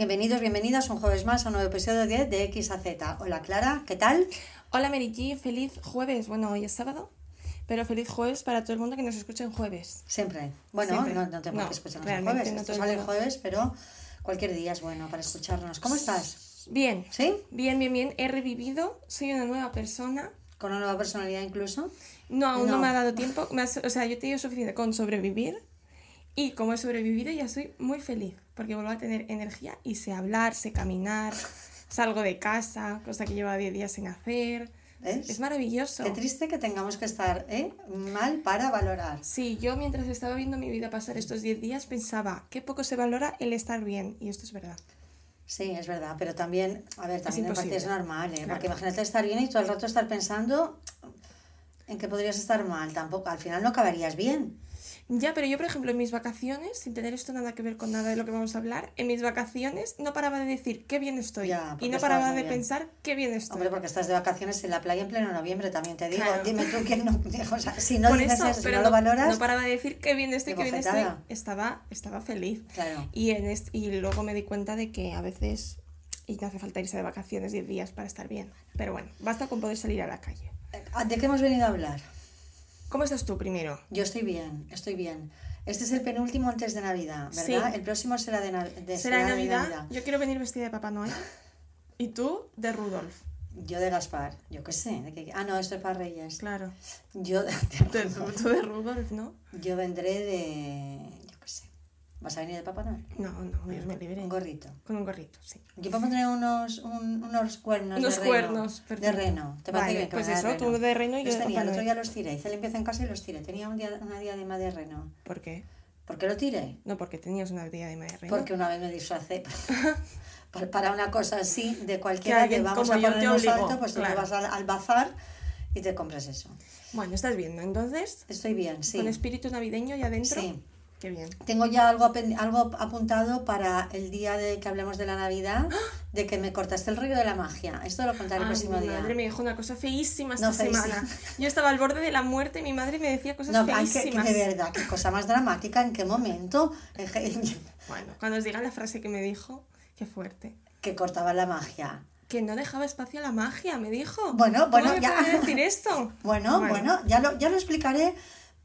Bienvenidos, bienvenidas un jueves más a un nuevo episodio de, de X a Z. Hola Clara, ¿qué tal? Hola G, feliz jueves. Bueno, hoy es sábado, pero feliz jueves para todo el mundo que nos escuche en jueves. Siempre. Bueno, Siempre. No, no No, que escucharnos el jueves. no Esto sale el jueves, pero cualquier día es bueno para escucharnos. ¿Cómo estás? Bien. ¿Sí? Bien, bien, bien. He revivido, soy una nueva persona. ¿Con una nueva personalidad incluso? No, aún no, me ha dado tiempo. O sea, yo te digo suficiente con sobrevivir. Y como he sobrevivido, ya soy muy feliz. Porque vuelvo a tener energía y sé hablar, sé caminar, salgo de casa, cosa que lleva 10 días sin hacer. ¿Ves? Es maravilloso. Qué triste que tengamos que estar ¿eh? mal para valorar. Sí, yo mientras estaba viendo mi vida pasar estos 10 días pensaba qué poco se valora el estar bien. Y esto es verdad. Sí, es verdad, pero también, a ver, también en parte imposible. es normal, ¿eh? Claro. Porque imagínate estar bien y todo el rato estar pensando en que podrías estar mal, tampoco, al final no acabarías bien. Ya, pero yo, por ejemplo, en mis vacaciones, sin tener esto nada que ver con nada de lo que vamos a hablar, en mis vacaciones no paraba de decir qué bien estoy. Ya, y no paraba de bien. pensar qué bien estoy. Hombre, porque estás de vacaciones en la playa en pleno noviembre, también te digo. Claro. Dime tú quién no. O sea, si no dices eso, eso, si no, no, lo valoras. no paraba de decir qué bien estoy, qué bien estoy. Estaba, estaba feliz. Claro. Y, en est- y luego me di cuenta de que a veces, y no hace falta irse de vacaciones 10 días para estar bien. Pero bueno, basta con poder salir a la calle. ¿De qué hemos venido a hablar? ¿Cómo estás tú primero? Yo estoy bien, estoy bien. Este es el penúltimo antes de Navidad, ¿verdad? Sí. El próximo será de, na- de- ¿Será de Navidad? Yo quiero venir vestida de Papá Noel. Y tú de Rudolf. Yo de Gaspar, yo qué sé. de qué- Ah, no, esto es para Reyes. Claro. Yo, de- Tú, tú- tú de Rudolf, ¿no? yo vendré de. ¿Vas a venir de Papá Noel? No, no, Dios me libre. Un gorrito. Con un gorrito, sí. Yo puedo poner unos, un- unos cuernos Unos de reno. cuernos, de perfecto. reno. ¿Te parece Vale, bien que pues eso, tú de reno y yo Los de tenía, el otro día los tiré. Hice limpieza en casa y los tiré. Tenía un día, una diadema de reno. ¿Por qué? ¿Por qué lo tiré? No, porque tenías una día de reina. Porque una vez me disfracé para- una cosa así de cualquiera que vamos a ponernos alto, pues tú te claro. vas al, al bazar y te compras eso. Bueno, estás viendo, entonces, Estoy bien, sí. con espíritu navideño ya adentro. Sí. Qué bien. Tengo ya algo, algo apuntado para el día de que hablemos de la Navidad, de que me cortaste el rollo de la magia. Esto lo contaré el Ay, próximo mi día. madre me dijo una cosa feísima esta No, feísima. semana. Yo estaba al borde de la muerte y mi madre me decía cosas No, ay, que, que feísimas. de verdad, qué cosa más dramática, en qué momento, Bueno, cuando os diga la frase que me dijo, qué fuerte. que cortaba la magia. Que no dejaba espacio a la magia, me dijo. Bueno, ¿Cómo bueno, me ya. decir esto? Bueno, bueno, ya, lo, ya lo explicaré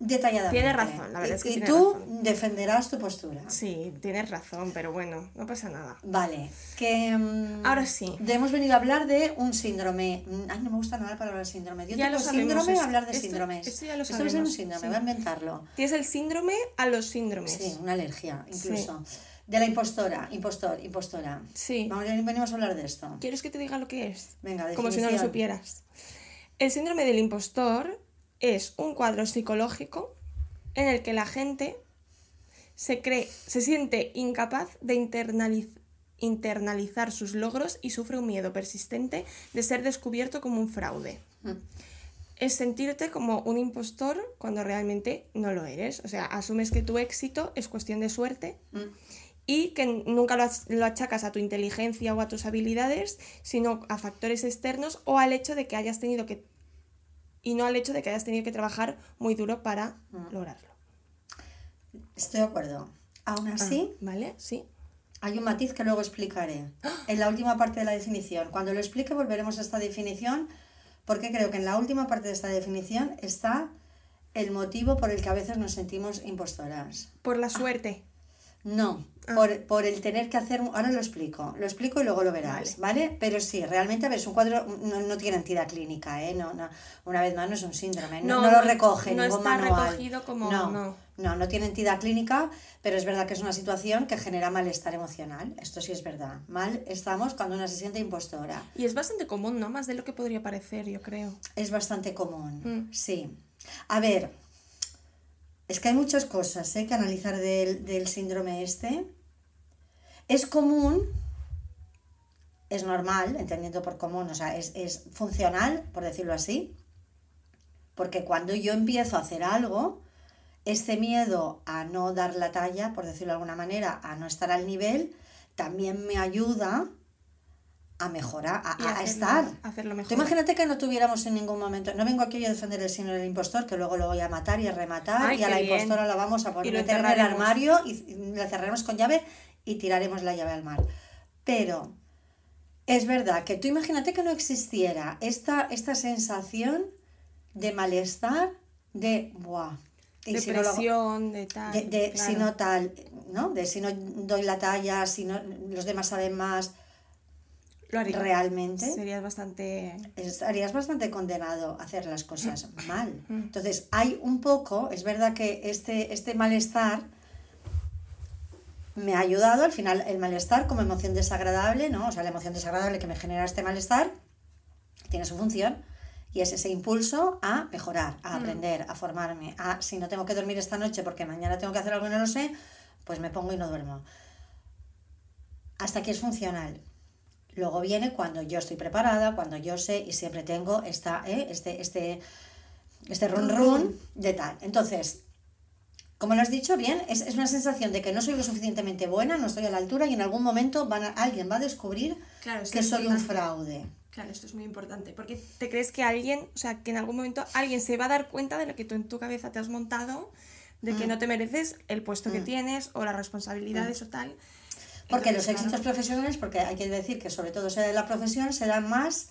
detalladamente. Tiene razón, la verdad Y- es que y tú razón. defenderás tu postura. Sí, tienes razón, pero bueno, no pasa nada. Vale, que... mm, Ahora sí. de- hemos venido a hablar de un síndrome. Mm, Ay, no me gusta nada la palabra síndrome. Yo Ya tengo lo sabemos, síndrome esto- hablar de esto- síndromes. esto ya lo va a ser un sabemos, síndrome, sí. voy a inventarlo. Tienes el síndrome a los síndromes. Sí, una alergia, incluso. De la impostora, impostor, impostora. Sí. Vamos, venimos a hablar de esto. ¿Quieres que te diga lo que es? Venga, Como si no lo definición. supieras. El síndrome del impostor es un cuadro psicológico en el que la gente se cree, se siente incapaz de internaliz- internalizar sus logros y sufre un miedo persistente de ser descubierto como un fraude. Mm. Es sentirte como un impostor cuando realmente no lo eres. O sea, asumes que tu éxito es cuestión de suerte Mm. y que nunca lo, lo achacas a tu inteligencia o a tus habilidades, sino a factores externos o al hecho de que hayas tenido que y no al hecho de que hayas tenido que trabajar muy duro para lograrlo. Estoy de acuerdo. Aún así, ¿Vale? Sí. hay un matiz que luego explicaré en la última parte de la definición. Cuando lo explique volveremos a esta definición porque creo que en la última parte de esta definición está el motivo por el que a veces nos sentimos impostoras. Por la suerte. No, Ah. por, por el tener que hacer... Ahora lo explico, lo explico y luego lo verás, ¿vale? Pero sí, realmente, a ver, es un cuadro, no, no tiene entidad clínica, ¿eh? No, no, una vez más, no es un síndrome, no, No, lo recoge no ningún está manual. recogido como- No, no. no, no tiene entidad clínica, pero es verdad que es una situación que genera malestar emocional. Esto sí es verdad. Mal estamos cuando una se siente impostora. Y es bastante común, ¿no? Más de lo que podría parecer, yo creo. Es bastante común, Mm. sí. A ver, es que hay muchas cosas ¿eh? que analizar del, del síndrome este. Es común, es normal, entendiendo por común, o sea, es, es funcional, por decirlo así, porque cuando yo empiezo a hacer algo, este miedo a no dar la talla, por decirlo de alguna manera, a no estar al nivel, también me ayuda a mejorar, a, a hacerlo- estar. hacerlo Tú mejor. imagínate que no tuviéramos en ningún momento, no vengo aquí yo a defender el síndrome del impostor, que luego lo voy a matar y a rematar, Ay, y a la bien. impostora la vamos a poner meter en el armario y la cerraremos con llave y tiraremos la llave al mar. Pero es verdad que tú imagínate que no existiera esta, esta sensación de malestar, de, buah, y si no lo hago- Depresión, de tal. de, de claro. si no tal, ¿no? De si no doy la talla, si no los demás saben más, Lo haría. realmente Serías bastante. estarías bastante condenado a hacer las cosas mal. Mm. Entonces, hay un poco, es verdad que este, este malestar me ha ayudado, al final el malestar como emoción desagradable, ¿no? O sea, la emoción desagradable que me genera este malestar tiene su función y es ese impulso a mejorar, a aprender, a formarme, a si no tengo que dormir esta noche porque mañana tengo que hacer algo y no lo sé, pues me pongo y no duermo. Hasta aquí es funcional. Luego viene cuando yo estoy preparada, cuando yo sé y siempre tengo esta, ¿eh? este, este, este run run de tal. Entonces, como lo has dicho bien, es, es una sensación de que no soy lo suficientemente buena, no estoy a la altura y en algún momento van a- alguien va a descubrir Claro, que soy un fraude. Claro, esto es muy importante. Porque te crees que alguien, o sea, que en algún momento alguien se va a dar cuenta de lo que tú en tu cabeza te has montado, de Mm. que no te mereces el puesto que tienes o las responsabilidades o tal. Porque los claro, éxitos profesionales, porque hay que decir que sobre todo sea de la profesión, serán más,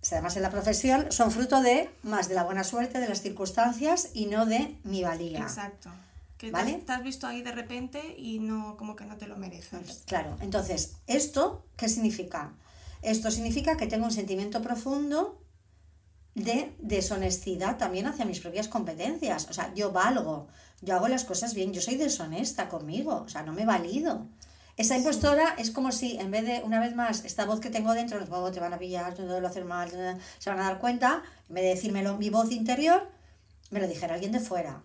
será más en la profesión, son fruto de más de la buena suerte, de las circunstancias y no de mi valía. Exacto. Que ¿Vale? te has visto ahí de repente y no, como que no te lo mereces. Claro, entonces, ¿esto qué significa? Esto significa que tengo un sentimiento profundo de deshonestidad también hacia mis propias competencias. O sea, yo valgo, yo hago las cosas bien, yo soy deshonesta conmigo, o sea, no me valido. Esa impostora es como si, en vez de, una vez más, esta voz que tengo dentro, los bobos te van a pillar, tú lo hacer mal, se van a dar cuenta, en vez de decírmelo mi voz interior, me lo dijera alguien de fuera.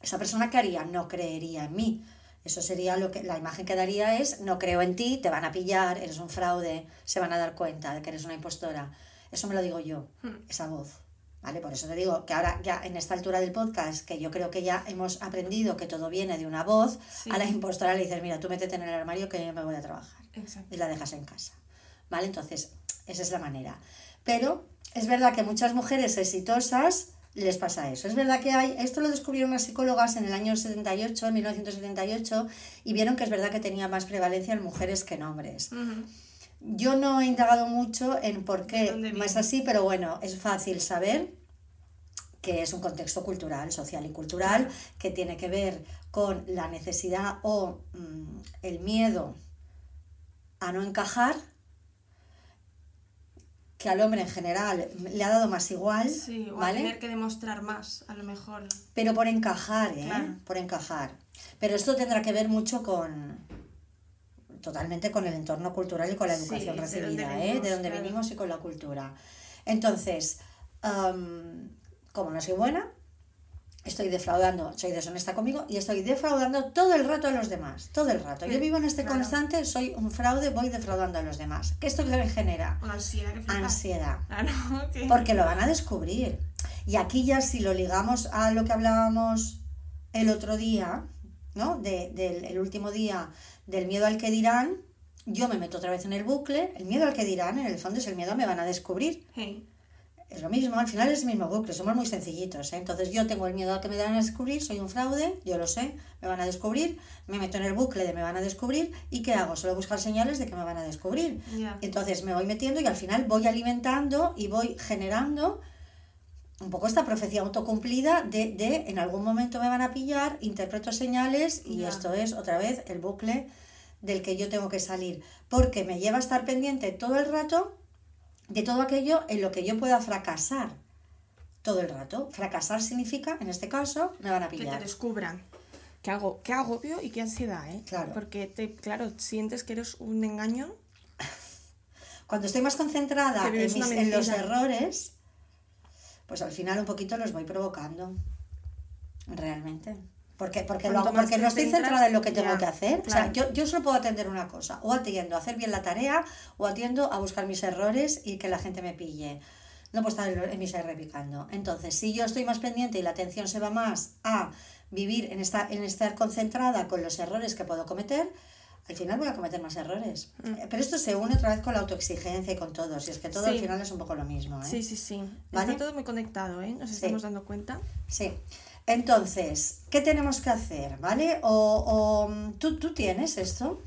Esa persona que haría no creería en mí. Eso sería lo que la imagen que daría es no creo en ti, te van a pillar, eres un fraude, se van a dar cuenta de que eres una impostora. Eso me lo digo yo, esa voz. ¿Vale? Por eso te digo que ahora ya en esta altura del podcast, que yo creo que ya hemos aprendido que todo viene de una voz, Sí. a la impostora le dices, mira, tú métete en el armario que yo me voy a trabajar Exacto. y la dejas en casa. ¿Vale? Entonces, esa es la manera. Pero es verdad que muchas mujeres exitosas les pasa eso. Es verdad que hay, esto lo descubrieron unas psicólogas en el año 78, en 1978, y vieron que es verdad que tenía más prevalencia en mujeres que en hombres. Ujú. Yo no he indagado mucho en por ¿De qué no es así, pero bueno, es fácil saber que es un contexto cultural, social y cultural, que tiene que ver con la necesidad o mm, el miedo a no encajar, que al hombre en general le ha dado más igual, Sí, o a ¿vale? tener que demostrar más, a lo mejor. Pero por encajar, ¿eh? Claro. Por encajar. Pero esto tendrá que ver mucho con totalmente con el entorno cultural y con la Sí, educación de recibida, ¿eh? De dónde claro. venimos y con la cultura. Entonces, como no soy buena, estoy defraudando, soy deshonesta conmigo y estoy defraudando todo el rato a los demás, todo el rato. Yo vivo en este claro. constante, soy un fraude, voy defraudando a los demás. ¿Qué esto que me genera? Una ansiedad que. Ansiedad. Porque lo van a descubrir. Y aquí ya si lo ligamos a lo que hablábamos el otro día, ¿no? De- del el último día del miedo al que dirán, yo me meto otra vez en el bucle, el miedo al que dirán, en el fondo es el miedo a me van a descubrir. Es lo mismo, al final es el mismo bucle, somos muy sencillitos. ¿eh? Entonces yo tengo el miedo a que me van a descubrir, soy un fraude, yo lo sé, me van a descubrir, me meto en el bucle de me van a descubrir y ¿qué hago? Solo buscar señales de que me van a descubrir. Entonces me voy metiendo y al final voy alimentando y voy generando un poco esta profecía autocumplida de, de en algún momento me van a pillar, interpreto señales y esto es otra vez el bucle del que yo tengo que salir, porque me lleva a estar pendiente todo el rato de todo aquello en lo que yo pueda fracasar todo el rato. Fracasar significa, en este caso, me van a que te pillar. descubran. Qué, hago, qué agobio y qué ansiedad, ¿eh? Claro. Porque, te, claro, sientes que eres un engaño. Cuando estoy más concentrada en, mis- en los errores, pues al final un poquito los voy provocando. Realmente. Porque, porque, lo porque no estoy centrada en lo que tengo ya, que hacer. O claro. sea, yo, yo solo puedo atender una cosa. O atiendo a hacer bien la tarea, o atiendo a buscar mis errores y que la gente me pille. No puedo estar en, en mi ser repicando. Entonces, si yo estoy más pendiente y la atención se va más a vivir en, esta, en estar concentrada con los errores que puedo cometer, al final voy a cometer más errores. Eh, Pero esto se une otra vez con la autoexigencia y con todo. Si es que todo Sí. al final es un poco lo mismo. ¿eh? Sí, sí, sí. ¿Vale? Está todo muy conectado, ¿eh? Nos estamos dando cuenta. Sí. Entonces, ¿qué tenemos que hacer? ¿Vale? O, o, ¿tú, ¿Tú tienes esto?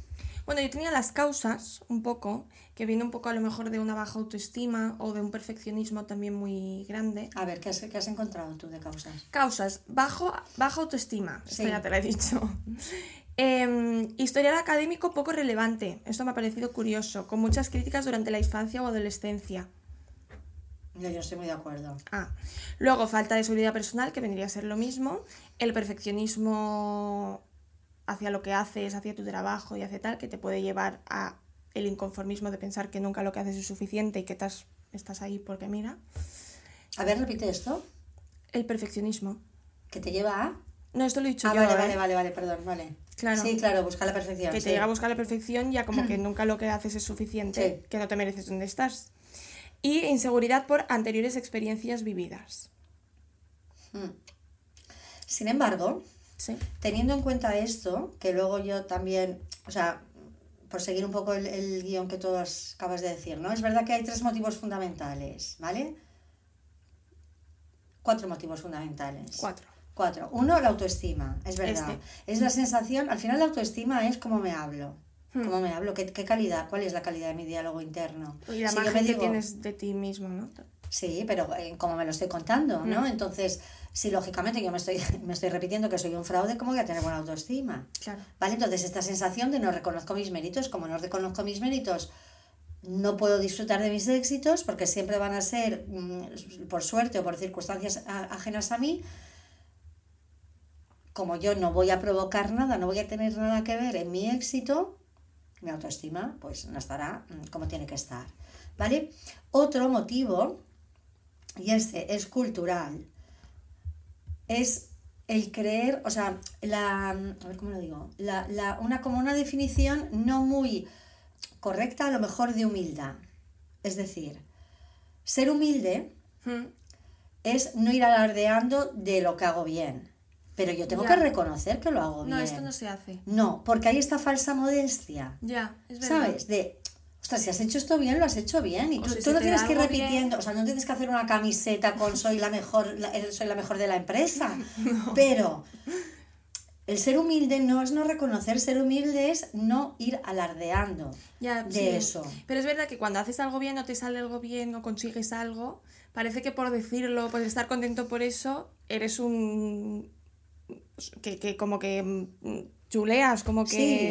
Bueno, yo tenía las causas, un poco, que viene un poco a lo mejor de una baja autoestima o de un perfeccionismo también muy grande. A ver, ¿qué has, qué has encontrado tú de causas? Causas, bajo, baja autoestima, esto Sí. ya te lo he dicho. Em, historial académico poco relevante, esto me ha parecido curioso, con muchas críticas durante la infancia o adolescencia. Yo, yo estoy muy de acuerdo. Ah, luego falta de seguridad personal, que vendría a ser lo mismo, el perfeccionismo hacia lo que haces, hacia tu trabajo y hacia tal, que te puede llevar a el inconformismo de pensar que nunca lo que haces es suficiente y que estás, estás ahí porque mira. A ver, repite esto. El perfeccionismo. Que te lleva a. No, esto lo he dicho Ah, yo, vale, ¿eh? vale, vale, vale, perdón, vale. Claro. Sí, claro, buscar la perfección. que sí. te llega a buscar la perfección ya como que nunca lo que haces es suficiente, Sí. que no te mereces donde estás. Y inseguridad por anteriores experiencias vividas. Mm. Sin embargo, Sí. teniendo en cuenta esto, que luego yo también, o sea, por seguir un poco el, el guion que tú acabas de decir, ¿no? Es verdad que hay tres motivos fundamentales, ¿vale? Cuatro motivos fundamentales. Cuatro. Cuatro. Uno, la autoestima, es verdad. Este. Es la sensación, al final la autoestima es cómo me hablo. Hmm. ¿Cómo me hablo? ¿Qué, qué calidad? ¿Cuál es la calidad de mi diálogo interno? Y la Si imagen que digo- tienes de ti mismo, ¿no? Sí, pero eh, como me lo estoy contando, ¿no? Mm. Entonces, si lógicamente yo me estoy, me estoy repitiendo que soy un fraude, ¿cómo voy a tener buena autoestima? Claro. ¿Vale? Entonces, esta sensación de no reconozco mis méritos, como no reconozco mis méritos, no puedo disfrutar de mis éxitos porque siempre van a ser, mm, por suerte o por circunstancias ajenas a mí. Como yo no voy a provocar nada, no voy a tener nada que ver en mi éxito, mi autoestima pues no estará mm, como tiene que estar. ¿Vale? Otro motivo, y este es cultural, es el creer, o sea, la, a ver cómo lo digo, la, la- una, como una definición no muy correcta a lo mejor de humildad. Es decir, ser humilde Mm. es no ir alardeando de lo que hago bien, pero yo tengo Ya. que reconocer que lo hago bien. No, esto no se hace. No, porque hay esta falsa modestia. Ya, es verdad. ¿Sabes? De, ostras, si has hecho esto bien, lo has hecho bien. Y tú, si tú se no tienes que ir bien. repitiendo, o sea, no tienes que hacer una camiseta con soy la mejor, la- soy la mejor de la empresa. Pero el ser humilde no es no reconocer, ser humilde es no ir alardeando Ya, de sí. eso. Pero es verdad que cuando haces algo bien o te sale algo bien o consigues algo, parece que por decirlo, por estar contento por eso, eres un... que, que como que mm, chuleas, como que...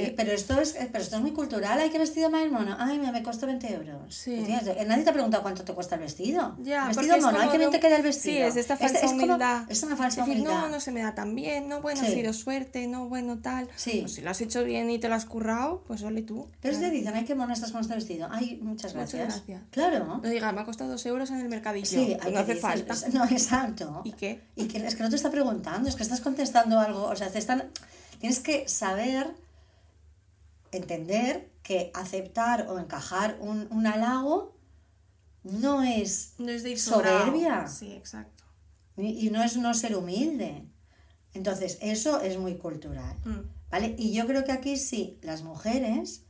Sí, pero esto es pero esto es muy cultural. Ay, qué vestido más mono. Ay, mira, me costó 20 euros. Sí. ¿Entiendes? Nadie te ha preguntado cuánto te cuesta el vestido. Ya, el vestido es mono, ay, como qué bien te queda el vestido. Sí, es esta Es- falsa es como- humildad. es una falsa decir, humildad. no, no se me da tan bien, no, bueno, Sí. ha sido suerte, no, bueno, tal. Sí. Pues si lo has hecho bien y te lo has currado, pues ole tú. Pero Claro. te dicen, ay, qué mono estás con este vestido. Ay, muchas Muchas gracias. gracias. Claro. No digas, me ha costado dos euros en el mercadillo. Sí, pues hay no que hace decir- falta. No, exacto. ¿Y qué? Y que es que no te está preguntando, es que estás contestando algo. O sea, te están. Tienes que saber, entender que aceptar o encajar un, un halago no es No es de ir soberbia. Sí, exacto. y no es no ser humilde. Entonces, eso es muy cultural. Mm. ¿Vale? Y yo creo que aquí sí, las mujeres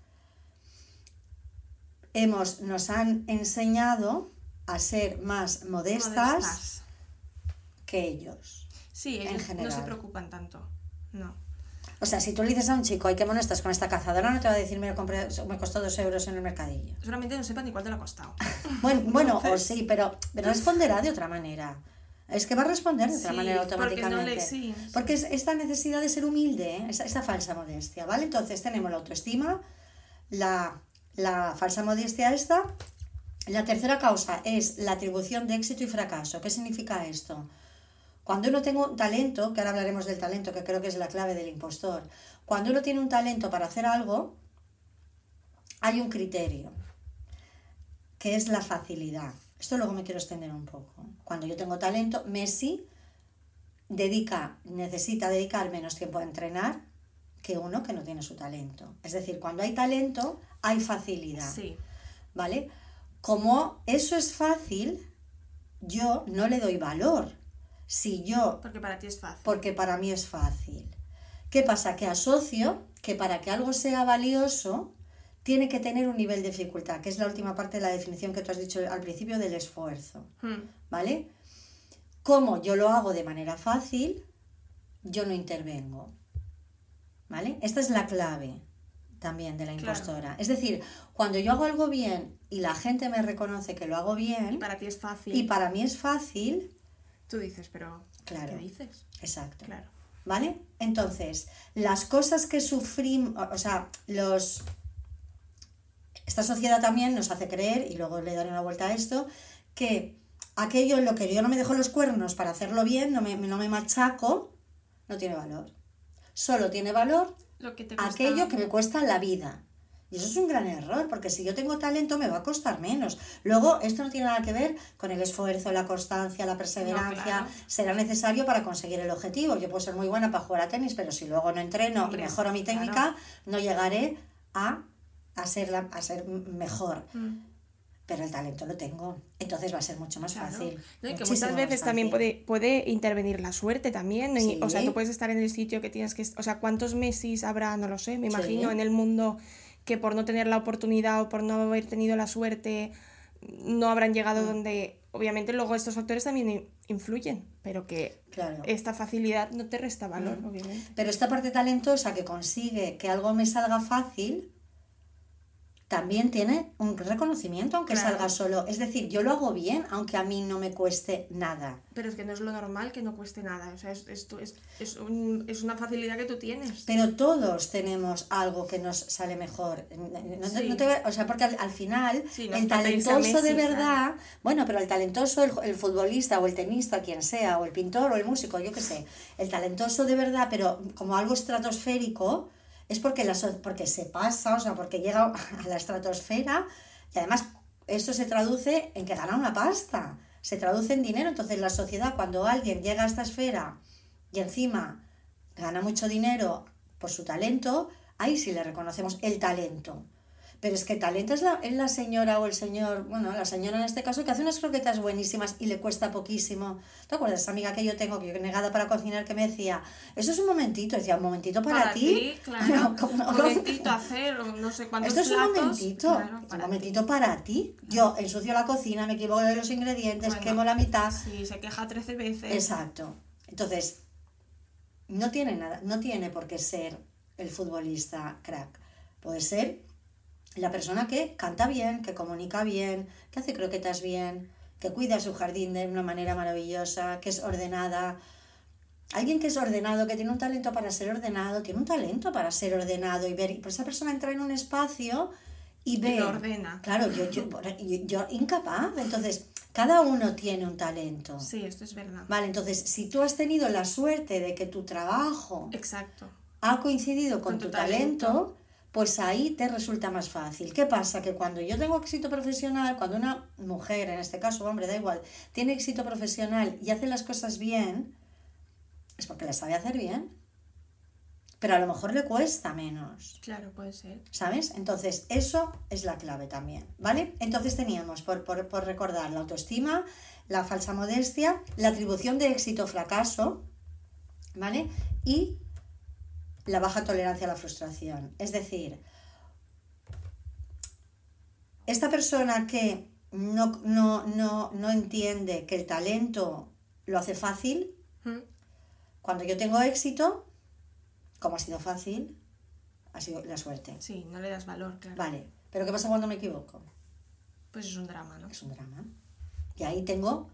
hemos, nos han enseñado a ser más modestas, Modestas. que ellos. Sí, en ellos no general. se preocupan tanto. No. O sea, si tú le dices a un chico, ay, qué mono estás con esta cazadora, no te va a decir, me, lo compré, me costó dos euros en el mercadillo. Seguramente no sepan ni cuánto le ha costado. Bueno, bueno o sí, pero, pero responderá de otra manera. Es que va a responder de otra Sí, manera porque no automáticamente. le- sí, Porque es esta necesidad de ser humilde, ¿eh? esta falsa modestia, ¿vale? Entonces tenemos la autoestima, la, la falsa modestia esta. La tercera causa es la atribución de éxito y fracaso. ¿Qué significa esto? Cuando uno tiene un talento, que ahora hablaremos del talento, que creo que es la clave del impostor, cuando uno tiene un talento para hacer algo, hay un criterio, que es la facilidad. Esto luego me quiero extender un poco. Cuando yo tengo talento, Messi dedica, necesita dedicar menos tiempo a entrenar que uno que no tiene su talento. Es decir, cuando hay talento, hay facilidad. Sí. ¿Vale? Como eso es fácil, yo no le doy valor. Si yo Porque para ti es fácil. porque para mí es fácil. ¿Qué pasa? Que asocio que para que algo sea valioso tiene que tener un nivel de dificultad, que es la última parte de la definición que tú has dicho al principio del esfuerzo. Mm. ¿Vale? Como yo lo hago de manera fácil, yo no intervengo. ¿Vale? Esta es la clave también de la Claro. impostora. Es decir, cuando yo hago algo bien y la gente me reconoce que lo hago bien Y para ti es fácil. y para mí es fácil, Tú dices, pero Claro. ¿qué dices? exacto. Claro. ¿Vale? Entonces, las cosas que sufrimos, o- sea, los... Esta sociedad también nos hace creer, y luego le daré una vuelta a esto, que aquello en lo que yo no me dejo los cuernos para hacerlo bien, no me, no me machaco, no tiene valor. Solo tiene valor Lo que te aquello que me cuesta la vida. Y eso es un gran error, porque si yo tengo talento me va a costar menos. Luego, esto no tiene nada que ver con el esfuerzo, la constancia, la perseverancia. claro. Será necesario para conseguir el objetivo. Yo puedo ser muy buena para jugar a tenis, pero si luego no entreno Hombre, y mejoro mi claro. técnica, no llegaré a, a, ser la- a ser mejor. Mm. Pero el talento lo tengo. Entonces va a ser mucho más Claro. fácil. No, y que muchas veces también puede, puede intervenir la suerte también. ¿no? Sí. O sea, tú puedes estar en el sitio que tienes que... O sea, ¿cuántos Messis habrá? No lo sé. Me Sí. imagino en el mundo que por no tener la oportunidad o por no haber tenido la suerte no habrán llegado Mm. donde... Obviamente luego estos factores también in- influyen, pero que Claro. esta facilidad no te resta valor, Mm. obviamente. Pero esta parte talentosa que consigue que algo me salga fácil, también tiene un reconocimiento, aunque Claro. salga solo. Es decir, yo lo hago bien, aunque a mí no me cueste nada. Pero es que no es lo normal que no cueste nada. O sea, es, es, es, es un- es una facilidad que tú tienes. Pero todos tenemos algo que nos sale mejor. No te- Sí. no te- o sea, porque al, al final Sí, el talentoso de verdad, bueno, pero el talentoso, el, el futbolista o el tenista, quien sea, o el pintor o el músico, yo qué sé, el talentoso de verdad, pero como algo estratosférico, es porque, la, porque se pasa, o sea, porque llega a la estratosfera y además esto se traduce en que gana una pasta, se traduce en dinero. Entonces la sociedad, cuando alguien llega a esta esfera y encima gana mucho dinero por su talento, ahí sí le reconocemos el talento. Pero es que talento es la, es la señora o el señor, bueno, la señora en este caso, que hace unas croquetas buenísimas y le cuesta poquísimo. ¿Te acuerdas esa amiga que yo tengo, que yo negada para cocinar, que me decía, eso es un momentito? Decía, un momentito para, ti. claro. No, ¿cómo- Un momentito hacer o no sé cuántos Esto es un momentito, Claro, un para momentito para ti. Yo ensucio la cocina, me equivoco de los ingredientes, Bueno, quemo la mitad. Sí, se queja 13 veces. Exacto. Entonces, no tiene nada, no tiene por qué ser el futbolista crack. Puede ser la persona que canta bien, que comunica bien, que hace croquetas bien, que cuida su jardín de una manera maravillosa, que es ordenada. Alguien que es ordenado, que tiene un talento para ser ordenado, tiene un talento para ser ordenado y ver. Y pues esa persona entra en un espacio y ve. lo ordena. Claro, yo, yo, yo, yo incapaz. Entonces, cada uno tiene un talento. Sí, esto es verdad. Vale, entonces, si tú has tenido la suerte de que tu trabajo Exacto. ha coincidido con, Con tu tu talento, talento. Pues ahí te resulta más fácil. ¿Qué pasa? Que cuando yo tengo éxito profesional, cuando una mujer, en este caso hombre, da igual, tiene éxito profesional y hace las cosas bien, es porque las sabe hacer bien. Pero a lo mejor le cuesta menos. Claro, puede ser. ¿Sabes? Entonces, eso es la clave también, ¿vale? Entonces teníamos, por, por, por recordar, la autoestima, la falsa modestia, la atribución de éxito o fracaso, ¿vale? Y la baja tolerancia a la frustración. Es decir, esta persona que no, no, no, no entiende que el talento lo hace fácil, Mm. cuando yo tengo éxito, como ha sido fácil, ha sido la suerte. Sí, no le das valor, claro. Vale, pero ¿qué pasa cuando me equivoco? Pues es un drama, ¿no? Es un drama. Y ahí tengo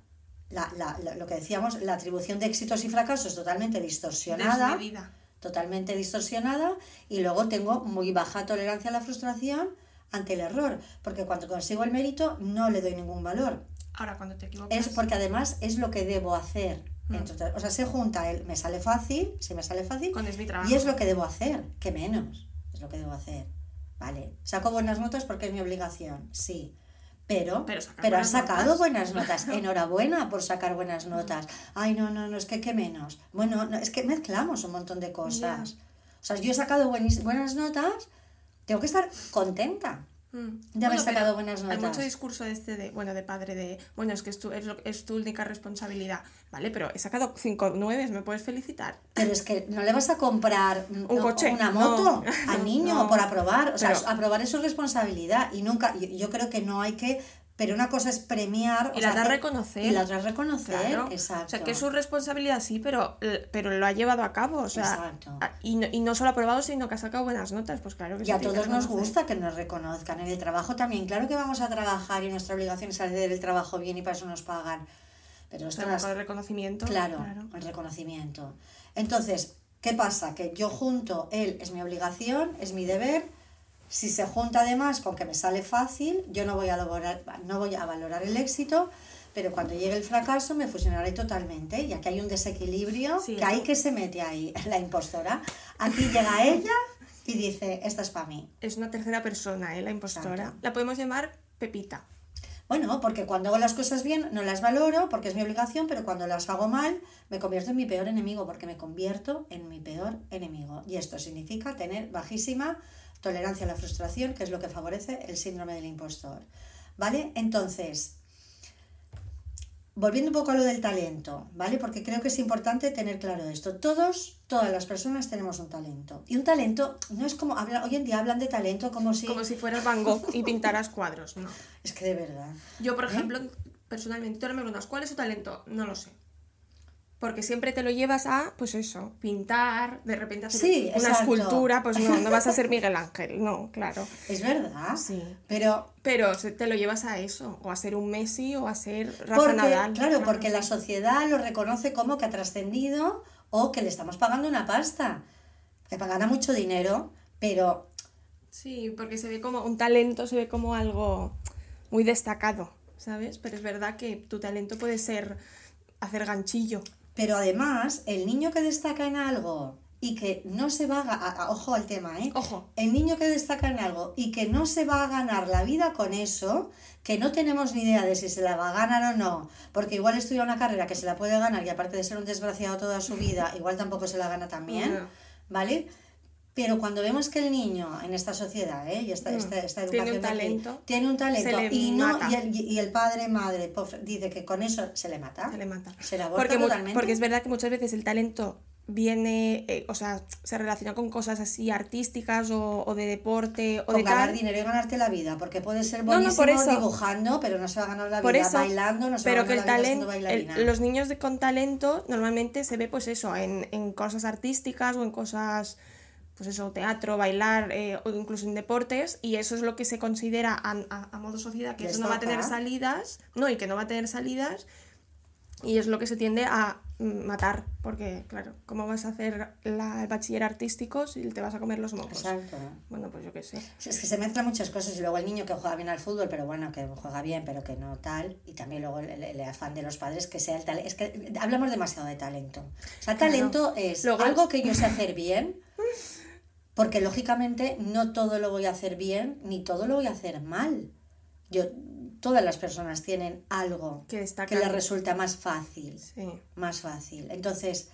la, la- la- lo que decíamos, la atribución de éxitos y fracasos totalmente distorsionada. Desmedida. Totalmente distorsionada. Y luego tengo muy baja tolerancia a la frustración ante el error. Porque cuando consigo el mérito no le doy ningún valor. Ahora, cuando te equivocas... Es porque además es lo que debo hacer. Mm. o sea, se junta el me sale fácil, si me sale fácil, es mi trabajo. y es lo que debo hacer, que menos, es lo que debo hacer. Vale, saco buenas notas porque es mi obligación, sí. Pero, Pero pero, has sacado notas. buenas notas. Enhorabuena por sacar buenas notas. Ay, no, no, no, es que qué menos. Bueno, no, es que mezclamos un montón de cosas. O sea, yo he sacado buenas notas, tengo que estar contenta. Mm. de haber Bueno, sacado buenas Hay notas. mucho discurso este de, bueno, de padre de, bueno, es que es tu, es, tu única responsabilidad. Vale, pero he sacado cinco nueves, ¿me puedes felicitar? Pero es que no le vas a comprar Un coche, una no. moto al niño No. por aprobar. O sea, Pero- aprobar es su responsabilidad. Y nunca, yo, yo creo que no hay que Pero una cosa es premiar. Y la otra reconocer. Y la otra reconocer, Claro. exacto. O sea, que es su responsabilidad, sí, pero, pero lo ha llevado a cabo. O sea, Exacto. y, no, y no solo ha aprobado, sino que ha sacado buenas notas. Pues claro que Y a todos nos gusta que nos reconozcan. En el trabajo también. Claro que vamos a trabajar y nuestra obligación es hacer el trabajo bien y para eso nos pagan. Pero Pero ostras, con el reconocimiento. Claro, el reconocimiento. Entonces, ¿qué pasa? Que yo junto él es mi obligación, es mi deber. Si se junta además con que me sale fácil, yo no voy a valorar, no voy a valorar el éxito, pero cuando llegue el fracaso me fusionaré totalmente. Y aquí hay un desequilibrio Sí, que ahí que se mete ahí, la impostora. Aquí llega ella y dice, esta es para mí. Es una tercera persona, ¿eh? La impostora. Exacto. La podemos llamar Pepita. Bueno, porque cuando hago las cosas bien no las valoro porque es mi obligación, pero cuando las hago mal me convierto en mi peor enemigo porque me convierto en mi peor enemigo. Y esto significa tener bajísima tolerancia a la frustración, que es lo que favorece el síndrome del impostor. ¿Vale? Entonces, volviendo un poco a lo del talento, ¿vale? Porque creo que es importante tener claro esto. Todos, todas las personas tenemos un talento. Y un talento no es como, habla- hoy en día hablan de talento como si... Como si fueras Van Gogh y pintaras cuadros. No. Es que de verdad. Yo, por ¿Eh? ejemplo, personalmente, tú ahora me preguntas, ¿cuál es tu talento? No lo sé. Porque siempre te lo llevas a, pues eso, pintar, de repente hacer Sí, una exacto. escultura, pues no, no vas a ser Miguel Ángel, no, claro. Es verdad. Sí. Pero Pero te lo llevas a eso, o a ser un Messi, o a ser Rafa porque, Nadal. claro, porque la sociedad lo reconoce como que ha trascendido o que le estamos pagando una pasta. Que gana mucho dinero, pero Sí, porque se ve como, un talento se ve como algo muy destacado, ¿sabes? Pero es verdad que tu talento puede ser hacer ganchillo. Pero además, el niño que destaca en algo y que no se va a, ojo al tema, ¿eh? Ojo. El niño que destaca en algo y que no se va a ganar la vida con eso, que no tenemos ni idea de si se la va a ganar o no, porque igual estudia una carrera que se la puede ganar y aparte de ser un desgraciado toda su vida, igual tampoco se la gana también. ¿vale? Pero cuando vemos que el niño en esta sociedad, ¿eh? y esta, Mm. esta, esta Tiene educación un aquí, tiene un talento y, no, y, el, y el padre, madre, pof- dice que con eso se le mata. Se le mata. Se le aborta Porque, totalmente. porque es verdad que muchas veces el talento viene, eh, o sea, se relaciona con cosas así artísticas o, o de deporte o con de ganar tal. dinero y ganarte la vida, porque puede ser No, no, buenísimo por eso. dibujando, pero no se va a ganar la Por vida eso, bailando, no se pero va que a el ganar la vida siendo bailarina. los niños con talento normalmente se ve pues eso, en, en cosas artísticas o en cosas, pues eso, teatro, bailar eh, o incluso en deportes y eso es lo que se considera a, a- a modo sociedad, que eso no va a tener salidas, no, y que no va a tener salidas y es lo que se tiende a mm, matar, porque claro, ¿cómo vas a hacer la- el bachiller artístico si te vas a comer los mocos? Exacto. Bueno, pues yo qué sé. Es que se mezclan muchas cosas y luego el niño que juega bien al fútbol, pero bueno, que juega bien, pero que no tal, y también luego el, el- afán de los padres que sea el talento. Es que hablamos demasiado de talento. O sea, Claro. talento es Luego- algo que yo sé hacer bien, porque lógicamente no todo lo voy a hacer bien, ni todo lo voy a hacer mal. Yo, todas las personas tienen algo Que que les resulta más fácil Sí. más fácil. Entonces,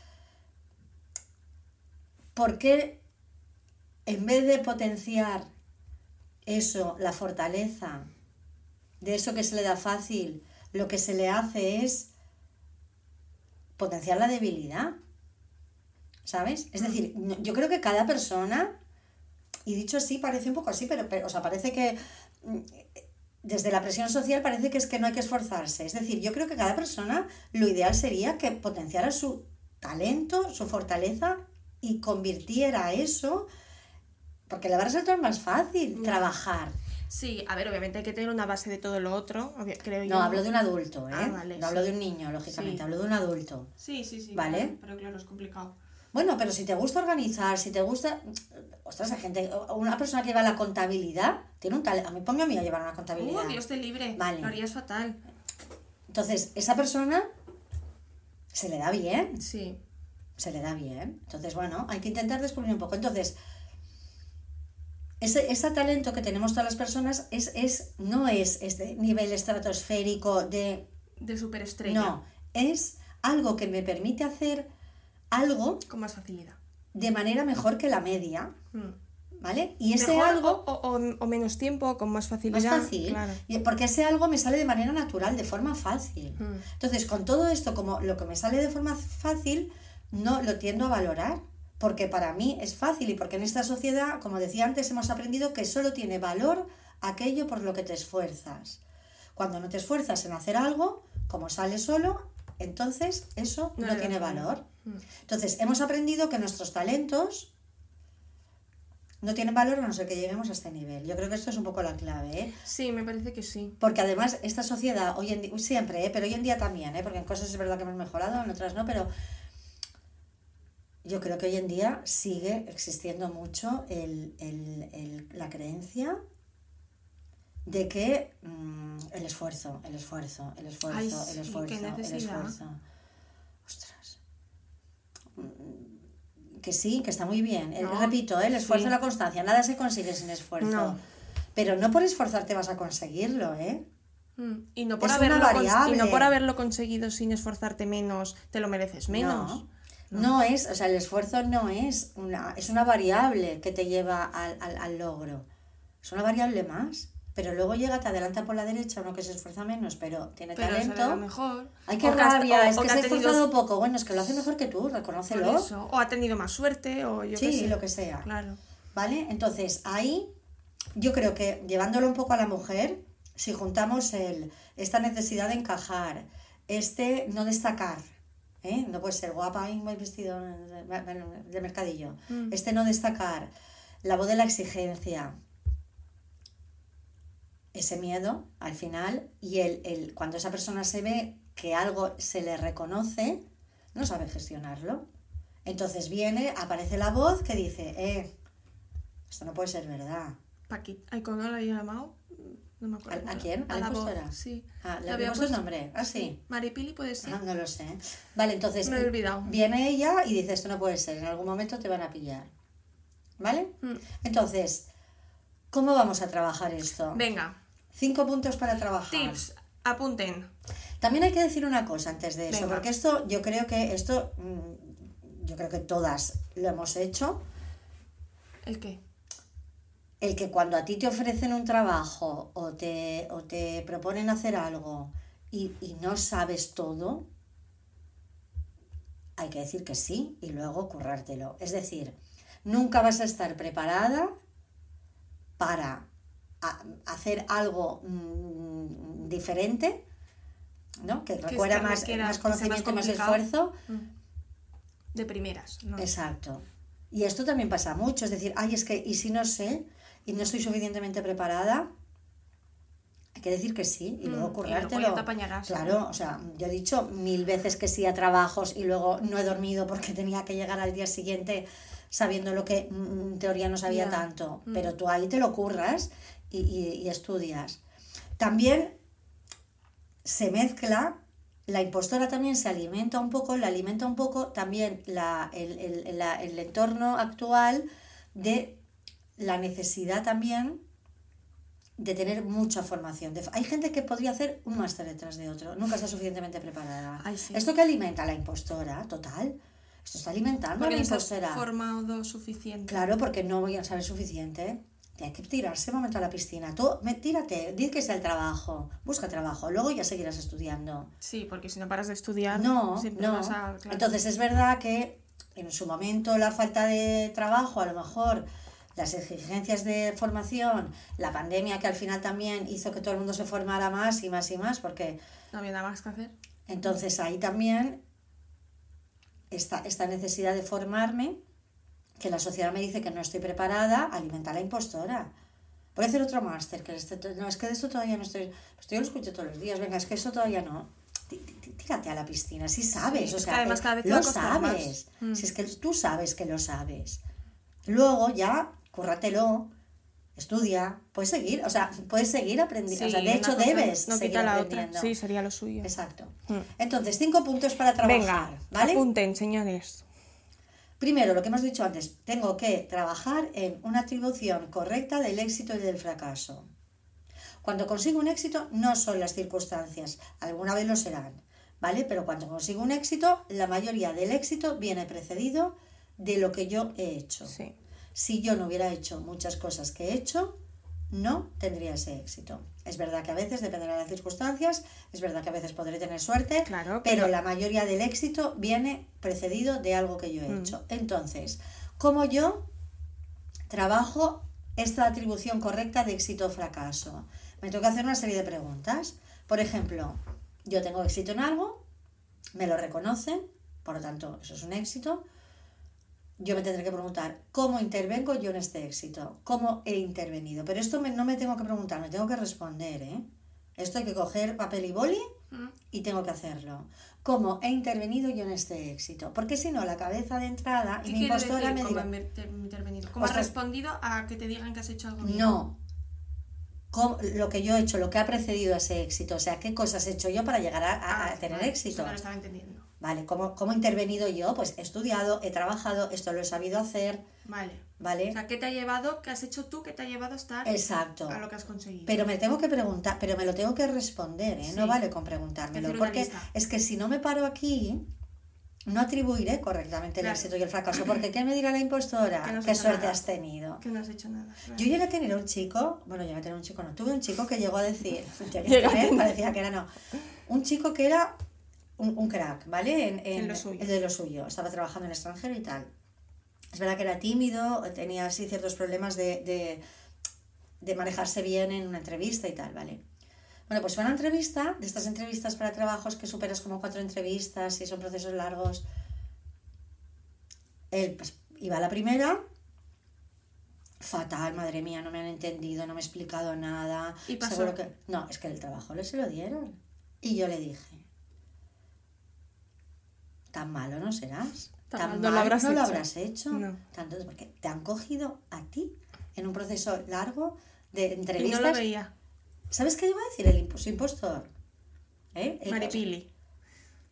¿por qué en vez de potenciar eso, la fortaleza, de eso que se le da fácil, lo que se le hace es potenciar la debilidad? ¿Sabes? Es decir, no- yo creo que cada persona, y dicho así, parece un poco así, pero, pero o sea, parece que mm, desde la presión social parece que es que no hay que esforzarse. Es decir, yo creo que cada persona lo ideal sería que potenciara su talento, su fortaleza y convirtiera eso, porque le va a resultar más fácil trabajar. Sí, a ver, obviamente hay que tener una base de todo lo otro, creo yo. No, hablo de un adulto, ¿eh? Ah, vale, no hablo de un niño, lógicamente, Sí. hablo de un adulto. Sí, sí, sí. Vale. claro, pero claro, es complicado. Bueno, pero si te gusta organizar, si te gusta. Ostras, hay gente. Una persona que lleva la contabilidad tiene un talento. A mí, ponme a mí a llevar una contabilidad. Uh, Dios te libre. Vale. Lo harías fatal. Entonces, esa persona se le da bien. Sí. Se le da bien. Entonces, bueno, hay que intentar descubrir un poco. Entonces, ese, ese talento que tenemos todas las personas es, es, no es este nivel estratosférico de De superestrella. No, es algo que me permite hacer algo Con más facilidad. de manera mejor que la media, Mm. ¿vale? Y ese Mejor algo o, o- o- o menos tiempo, con más más facilidad. fácil, Claro. y- porque ese algo me sale de manera natural, de forma fácil. Mm. Entonces, con todo esto, como lo que me sale de forma fácil, no lo tiendo a valorar, porque para mí es fácil y porque en esta sociedad, como decía antes, hemos aprendido que solo tiene valor aquello por lo que te esfuerzas. Cuando no te esfuerzas en hacer algo, como sale solo, entonces eso no, tiene valor. Mm. Entonces, hemos aprendido que nuestros talentos no tienen valor a no ser que lleguemos a este nivel. Yo creo que esto es un poco la clave, ¿eh? Sí, me parece que sí. Porque además esta sociedad, hoy en día, siempre, ¿eh? pero hoy en día también, ¿eh? porque en cosas es verdad que hemos mejorado, en otras no, pero yo creo que hoy en día sigue existiendo mucho el, el- el- la creencia de que mm, el esfuerzo, el esfuerzo, el esfuerzo, Ay, el esfuerzo, el esfuerzo. Ostras. Mm, Que sí, que está muy bien. Eh, No, Repito, ¿eh? el esfuerzo sí. y la constancia. Nada se consigue sin esfuerzo. No. Pero no por esforzarte vas a conseguirlo, ¿eh? Mm. Y no, por Es haberlo y no por haberlo conseguido sin esforzarte menos, te lo mereces menos. No. No es, o sea, el esfuerzo no es una, es una variable que te lleva al, al, al logro. Es una variable más. Pero luego llega, te adelanta por la derecha uno que se esfuerza menos, pero tiene Pero talento. mejor. Ay, qué O que rabia, o- es o que que se ha tenido- esforzado poco. Bueno, es que lo hace mejor que tú, reconócelo. eso. O ha tenido más suerte, o yo Sí, sé. lo que sea. Claro. ¿Vale? Entonces, ahí yo creo que llevándolo un poco a la mujer, si juntamos el, esta necesidad de encajar, este no destacar, ¿eh? no puede ser guapa y muy vestido de, de mercadillo, Mm. este no destacar, la voz de la exigencia, ese miedo al final, y el, el, cuando esa persona se ve que algo se le reconoce, no sabe gestionarlo. Entonces viene, aparece la voz que dice, eh, esto no puede ser verdad. Paquita. Ay, ¿cómo la había llamado? No me acuerdo. ¿A- a quién? ¿A la la voz? Sí. Ah, ¿le había puesto el nombre? Ah, sí. Maripili puede ser. Ah, no lo sé. Vale, entonces Me he olvidado. viene ella y dice, esto no puede ser, en algún momento te van a pillar. ¿Vale? Mm. Entonces, ¿cómo vamos a trabajar esto? Venga, Cinco puntos para trabajar. tips. Apunten. También hay que decir una cosa antes de eso, Venga. porque esto, yo creo que esto, mm, yo creo que todas lo hemos hecho. ¿El qué? El que cuando a ti te ofrecen un trabajo o te, o te proponen hacer algo y, y no sabes todo, hay que decir que sí y luego currártelo. Es decir, nunca vas a estar preparada para a- hacer algo mm, diferente, ¿no? Que es requiera que más, requiera- más más conocimiento más complicado. esfuerzo. De primeras, ¿no? Exacto. Y esto también pasa mucho, es decir, ay, es que, ¿y si no sé? Y no estoy suficientemente preparada, hay que decir que sí y Mm, luego y luego currártelo. ya te apañarás, Claro, o sea, yo he dicho mil veces que sí a trabajos y luego no he dormido porque tenía que llegar al día siguiente sabiendo lo que mm, en teoría no sabía tanto. Mm. Pero tú ahí te lo curras y, y- y estudias. También se mezcla, la impostora también se alimenta un poco, la alimenta un poco también la, el, el- la- el entorno actual de la necesidad también de tener mucha formación. Hay gente que podría hacer un máster detrás de otro, nunca está suficientemente preparada. Ay, sí. Esto que alimenta a la impostora, total. Esto está alimentando Porque a la impostora. formado suficiente. Claro, porque no voy a saber suficiente. Hay que tirarse un momento a la piscina. Tú, me, tírate, di que es el trabajo, busca trabajo, luego ya seguirás estudiando. Sí, porque si no paras de estudiar, No, no. vas a... claro. Entonces es verdad que en su momento la falta de trabajo, a lo mejor las exigencias de formación, la pandemia que al final también hizo que todo el mundo se formara más y más y más, porque No había nada más que hacer. entonces ahí también esta, esta necesidad de formarme, que la sociedad me dice que no estoy preparada, alimenta a la impostora. Voy a hacer otro máster, que este, no, es que de esto todavía no estoy, pues yo lo escucho todos los días, venga, es que eso todavía no. Tí- tí- Tírate a la piscina, si sabes, Sí, o que sea, además cada vez te va lo sabes, Mm. si es que tú sabes que lo sabes. Luego ya, cúrratelo, estudia, puedes seguir, o sea, puedes seguir aprendiendo, o sea, de hecho debes No seguir quita la otra. aprendiendo. Sí, sería lo suyo. Exacto. Mm. Entonces, cinco puntos para trabajar, Venga, ¿vale? apunten, señores. Primero, lo que hemos dicho antes, tengo que trabajar en una atribución correcta del éxito y del fracaso. Cuando consigo un éxito, no son las circunstancias, alguna vez lo serán, ¿vale? Pero cuando consigo un éxito, la mayoría del éxito viene precedido de lo que yo he hecho. Sí. Si yo no hubiera hecho muchas cosas que he hecho, no tendría ese éxito. Es verdad que a veces dependerá de las circunstancias, es verdad que a veces podré tener suerte, Claro, pero, pero- la mayoría del éxito viene precedido de algo que yo he Mm. hecho. Entonces, ¿cómo yo trabajo esta atribución correcta de éxito o fracaso? Me tengo que hacer una serie de preguntas. Por ejemplo, yo tengo éxito en algo, me lo reconocen, por lo tanto, eso es un éxito. Yo me tendré que preguntar, ¿cómo intervengo yo en este éxito? ¿Cómo he intervenido? Pero esto me- no me tengo que preguntar, me tengo que responder, ¿eh? Esto hay que coger papel y boli Mm. y tengo que hacerlo. ¿Cómo he intervenido yo en este éxito? Porque si no, la cabeza de entrada y ¿Qué mi impostora decir me dirá, intervenido? ¿Cómo has Ostras. respondido a que te digan que has hecho algo no, cómo- lo que yo he hecho, lo que ha precedido a ese éxito, o sea, qué cosas he hecho yo para llegar a, a- a Ah, tener vale, éxito. Eso no lo estaba entendiendo. ¿Vale? ¿Cómo, ¿Cómo he intervenido yo? Pues he estudiado, he trabajado, esto lo he sabido hacer, Vale. ¿vale? O sea, ¿qué te ha llevado, qué has hecho tú, qué te ha llevado a estar Exacto. a lo que has conseguido? Pero me tengo que preguntar, pero me lo tengo que responder, ¿eh? No vale con preguntármelo. Porque es que si no me paro aquí, no atribuiré correctamente el éxito y el fracaso. Porque ¿qué me dirá la impostora? Que no has ¿Qué suerte nada. has tenido? Que no has hecho nada. Yo llegué a tener un chico, bueno, llegué a tener un chico, no, tuve un chico que llegó a decir, tener. parecía que era no, un chico que era un, un crack, ¿vale? En, En lo suyo. de lo suyo, estaba trabajando en el extranjero y tal. Es verdad que era tímido, tenía así ciertos problemas de, de, de manejarse bien en una entrevista y tal, ¿vale? Bueno, pues fue una entrevista, de estas entrevistas para trabajos que superas como cuatro entrevistas y son procesos largos. Él pues, iba a la primera, fatal, madre mía, no me han entendido, no me he explicado nada. ¿Y pasó? Seguro que... No, es que el trabajo le se lo dieron. Y yo le dije, tan malo no serás. Tan Tan, mal no lo habrás no lo hecho". habrás hecho. No. Tanto, porque te han cogido a ti en un proceso largo de Y no entrevistas. lo veía. ¿Sabes qué iba a decir el impos- impostor? ¿Eh? El- Maripili.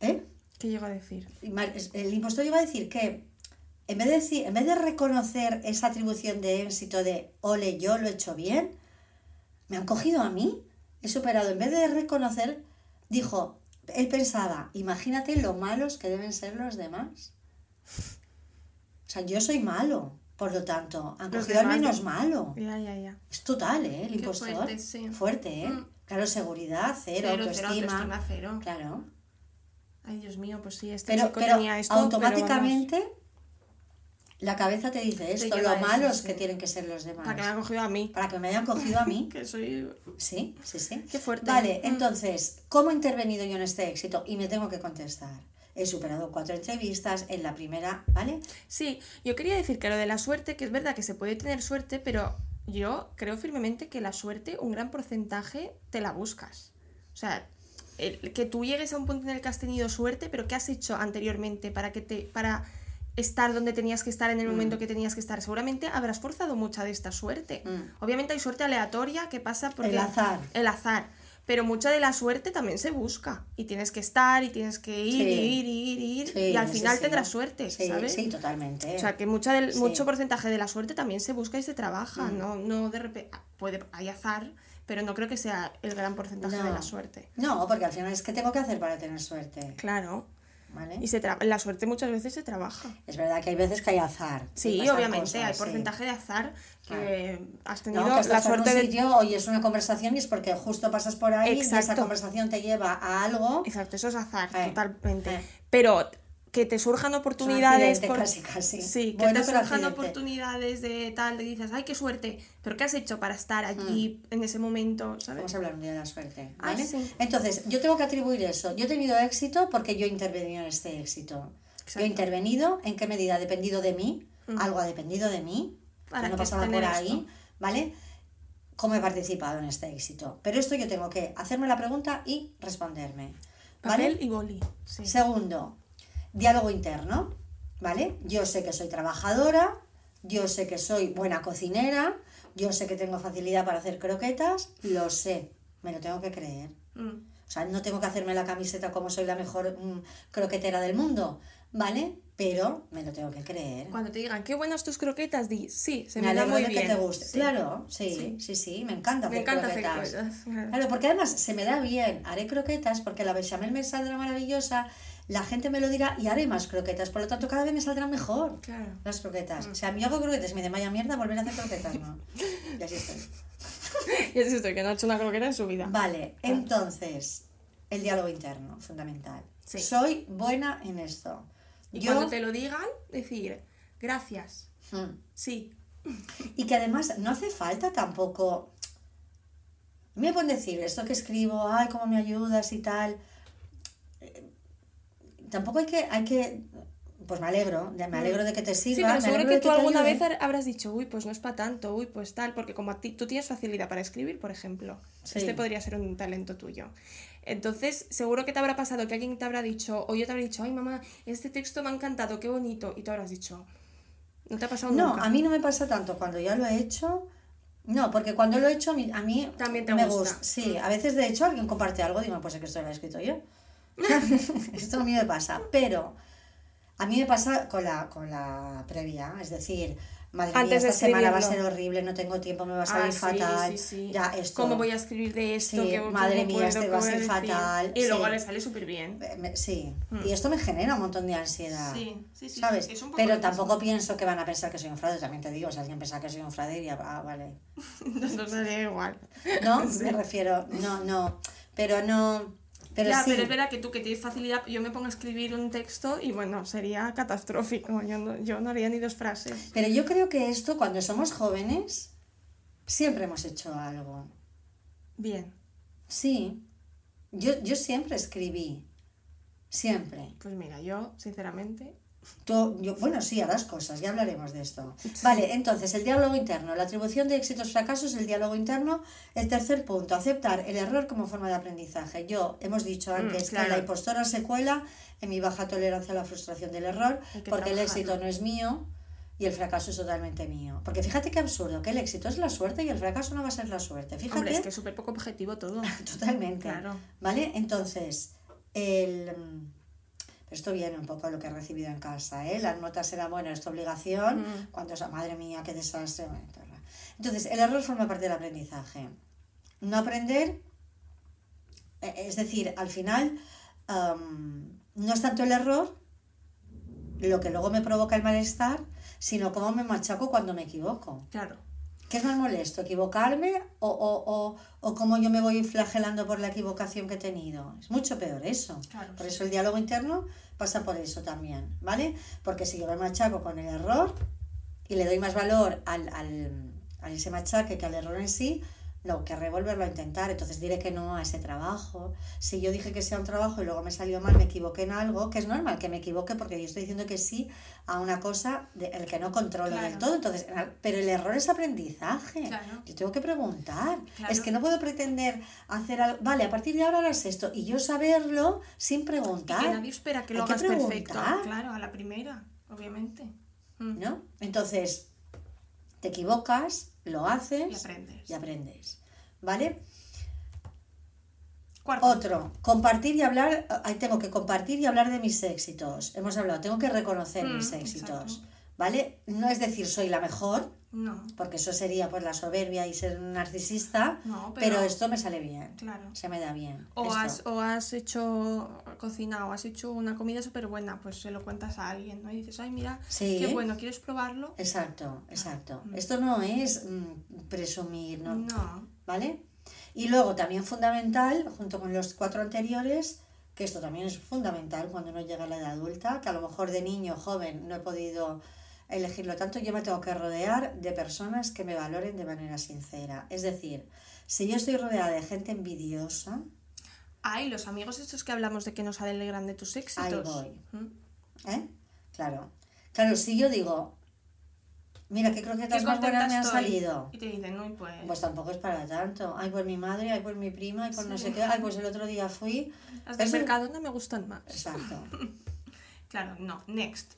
¿Eh? ¿Qué llegó a decir? El impostor iba a decir que en vez de, decir, en vez de reconocer esa atribución de éxito de ole, yo lo he hecho bien, me han cogido a mí, he superado. En vez de reconocer, dijo, él pensaba, imagínate lo malos que deben ser los demás. O sea, yo soy malo, por lo tanto, han cogido al menos malo. Ya, ya, ya. Es total, ¿eh? El Qué impostor. fuerte, sí. Fuerte, ¿eh? Mm. Claro, seguridad, cero, Cero, cero, autoestima. autoestima cero. Claro. Ay, Dios mío, pues sí, este Pero, chico pero tenía esto. pero automáticamente la cabeza te dice esto, lo malos sí. que tienen que ser los demás. Para que me han cogido a mí. Para que me hayan cogido a mí. Que soy. Sí, sí, sí. Qué fuerte. Vale, Mm. entonces, ¿cómo he intervenido yo en este éxito? Y me tengo que contestar. He superado cuatro entrevistas, en la primera, ¿vale? Sí, yo quería decir que lo de la suerte, que es verdad que se puede tener suerte, pero yo creo firmemente que la suerte, un gran porcentaje, te la buscas. O sea, el- que tú llegues a un punto en el que has tenido suerte, pero ¿qué has hecho anteriormente para que te. para estar donde tenías que estar en el momento que tenías que estar? Seguramente habrás forzado mucha de esta suerte. Mm. Obviamente hay suerte aleatoria que pasa porque. El azar. El azar. Pero mucha de la suerte también se busca. Y tienes que estar, y tienes que ir, Sí. y ir, ir, ir. Sí, y al final sí. tendrás suerte, Sí, ¿sabes? sí, totalmente. O sea, que mucha del, mucho porcentaje de la suerte también se busca y se trabaja. Mm. No, no de repente. Puede, hay azar, pero no creo que sea el gran porcentaje de No. la suerte. No, porque al final es que tengo que hacer para tener suerte. Claro. ¿Vale? Y se la suerte muchas veces se trabaja. Es verdad que hay veces que hay azar. Sí, obviamente, cosas, hay sí. porcentaje de azar que has No, tenido que la estás en un suerte de. sitio, oyes una conversación y es porque justo pasas por ahí y esa Exacto. conversación te lleva a algo. Exacto, eso es azar, Eh, totalmente. eh. Pero que te surjan oportunidades. accidente, casi, casi. Sí, que Bueno, te surjan oportunidades de tal, de dices, ay, qué suerte. Pero ¿qué has hecho para estar allí en ese momento? ¿sabes? Mm. Vamos a hablar un día de la suerte. Ay, ¿vale? sí. Entonces, yo tengo que atribuir eso. Yo he tenido éxito porque yo he intervenido en este éxito. Yo he intervenido, ¿en qué medida ha dependido de mí? Algo ha dependido de mí. Para que no pasaba por ahí, esto. ¿vale? ¿Cómo he participado en este éxito? Pero esto yo tengo que hacerme la pregunta y responderme. ¿Vale? Papel y boli. Sí. Segundo, diálogo interno, ¿vale? Yo sé que soy trabajadora, yo sé que soy buena cocinera, yo sé que tengo facilidad para hacer croquetas, lo sé, me lo tengo que creer. Mm. O sea, no tengo que hacerme la camiseta como soy la mejor mm, croquetera del mundo, ¿vale? Pero me lo tengo que creer. Cuando te digan, qué buenas tus croquetas, di, sí, se me me, da muy de bien. que te guste. Sí. Claro, sí, sí, Sí. sí, me encanta Me hacer encanta hacer croquetas. claro. Claro, porque además se me da bien, haré croquetas porque la bechamel me saldrá maravillosa, la gente me lo dirá y haré más croquetas, por lo tanto cada vez me saldrán mejor Claro. las croquetas. O sea, yo hago croquetas y me dicen, vaya mierda, volver a hacer croquetas, no. Y así estoy. Y es esto, que no ha hecho una croqueta en su vida. Vale, entonces, el diálogo interno, fundamental. Sí. Soy buena en esto. Y Yo, cuando te lo digan, decir, gracias, Hmm. sí. Y que además no hace falta tampoco me pueden decir esto que escribo, ay, cómo me ayudas y tal. Tampoco hay que, hay que, pues me alegro, me alegro de que te Sí, sirva. pero seguro que tú alguna vez habrás dicho, uy, pues no es para tanto, uy, pues tal, porque como a ti, tú tienes facilidad para escribir, por ejemplo, Sí. este podría ser un talento tuyo. Entonces, seguro que te habrá pasado que alguien te habrá dicho, o yo te habré dicho, ay mamá, este texto me ha encantado, qué bonito, y tú habrás dicho, ¿no te ha pasado No, nunca? a mí no me pasa tanto cuando ya lo he hecho. No, porque cuando lo he hecho a mí, a mí También te me gusta. Sí, a veces de hecho alguien comparte algo, digo, pues es que esto lo he escrito yo. esto a mí me pasa, pero a mí me pasa con la, con la previa, es decir, madre Antes mía, de esta semana va a ser horrible, no tengo tiempo, me va a salir Ah, sí, fatal. sí, sí. Ya, esto. ¿Cómo voy a escribir de esto? Sí, ¿Qué- madre mía, este va a ser fatal, Y luego le sale súper bien. Eh, Sí, Mm. y esto me genera un montón de ansiedad. Sí, sí, sí, ¿Sabes? es un poco Pero tampoco pienso que van a pensar que soy un fraude, también te digo, si alguien piensa que soy un fraude, diría, ah, vale. Nos daría igual. No, me refiero, no, no, pero no, pero ya, sí, pero es verdad que tú que tienes facilidad, yo me pongo a escribir un texto y bueno, sería catastrófico. Yo no, yo no haría ni dos frases. pero yo creo que esto, cuando somos jóvenes, siempre hemos hecho algo. Bien, Sí, yo, yo siempre escribí, siempre. pues mira, yo, sinceramente, Tú- yo, bueno, sí, harás cosas, ya hablaremos de esto. Vale, entonces, el diálogo interno, la atribución de éxitos fracasos, el diálogo interno. El tercer punto, aceptar el error como forma de aprendizaje. Yo, hemos dicho antes que claro. la impostora se cuela en mi baja tolerancia a la frustración del error, que porque el trabajarlo. éxito no es mío y el fracaso es totalmente mío. Porque fíjate qué absurdo, que el éxito es la suerte y el fracaso no va a ser la suerte. Fíjate. hombre, es que es súper poco objetivo todo. Totalmente. Claro. ¿Vale? Entonces, el... mm, Esto viene un poco a lo que he recibido en casa, ¿eh? Las notas eran, bueno, es tu obligación, Mm. cuando esa madre mía, qué desastre. Entonces, el error forma parte del aprendizaje. No aprender, eh, es decir, al final, am, no es tanto el error lo que luego me provoca el malestar, sino cómo me machaco cuando me equivoco. Claro. ¿Qué es más molesto? ¿Equivocarme o, o, o, o cómo yo me voy flagelando por la equivocación que he tenido? Es mucho peor eso. Claro, por sí. eso el diálogo interno pasa por eso también, ¿vale? Porque si yo me machaco con el error y le doy más valor al, al, a ese machaque que al error en sí, no, querré volverlo a intentar, entonces diré que no a ese trabajo. Si yo dije que sea un trabajo y luego me salió mal, me equivoqué en algo, que es normal que me equivoque porque yo estoy diciendo que sí a una cosa de, el que no controlo del todo. Entonces, pero el error es aprendizaje. Claro. Yo tengo que preguntar. Claro. Es que no puedo pretender hacer algo. Vale, a partir de ahora harás esto. Y yo saberlo sin Y preguntar. que nadie espera que lo Hay que hagas perfecto. Claro, a la primera, obviamente. Mm. ¿No? Entonces, te equivocas, lo haces Y aprendes. y aprendes. ¿Vale? Cuarto. Otro, compartir y hablar, ahí tengo que compartir y hablar de mis éxitos. Hemos hablado, tengo que reconocer Mm, mis éxitos. exacto. ¿Vale? No es decir soy la mejor, No, porque eso sería pues la soberbia y ser un narcisista, No, pero... pero- esto me sale bien. claro. Se me da bien. O esto. has, o has hecho, cocinado, has hecho una comida súper buena, pues se lo cuentas a alguien, ¿no? Y dices, ay, mira, Sí. qué bueno, ¿quieres probarlo? Exacto, exacto. Esto no es mm, presumir, ¿no? No. ¿Vale? Y luego también fundamental, junto con los cuatro anteriores, que esto también es fundamental cuando uno llega a la edad adulta, que a lo mejor de niño joven no he podido elegirlo tanto, yo me tengo que rodear de personas que me valoren de manera sincera. Es decir, si yo estoy rodeada de gente envidiosa, Ay, los amigos estos que hablamos de que nos alegran de tus éxitos. voy. ¿Mm? ¿eh? Claro. Claro, si yo digo, mira qué croquetas más buenas me han salido. Y te dicen, no, pues... Pues tampoco es para tanto. Ay, por mi madre, ay, por mi prima, ay, por no sé qué. Ay, pues el otro día fui. las del mercado no me gustan más. Exacto. Claro, no. Next.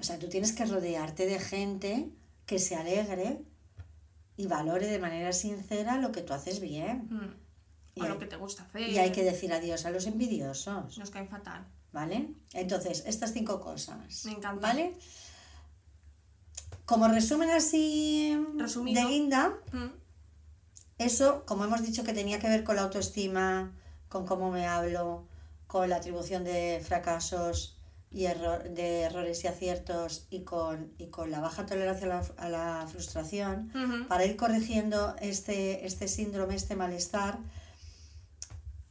O sea, tú tienes que rodearte de gente que se alegre y valore de manera sincera lo que tú haces bien. Mm. Y O hay- lo que te gusta hacer. Y hay que decir adiós a los envidiosos, Nos caen fatal. ¿vale? Entonces, estas cinco cosas. Me encanta. ¿Vale? Como resumen así Resumido. de guinda, Mm. Eso, como hemos dicho, que tenía que ver con la autoestima, con cómo me hablo, con la atribución de fracasos y error, de errores y aciertos y con, y con la baja tolerancia a la, a la frustración, para ir corrigiendo este, este síndrome, este malestar,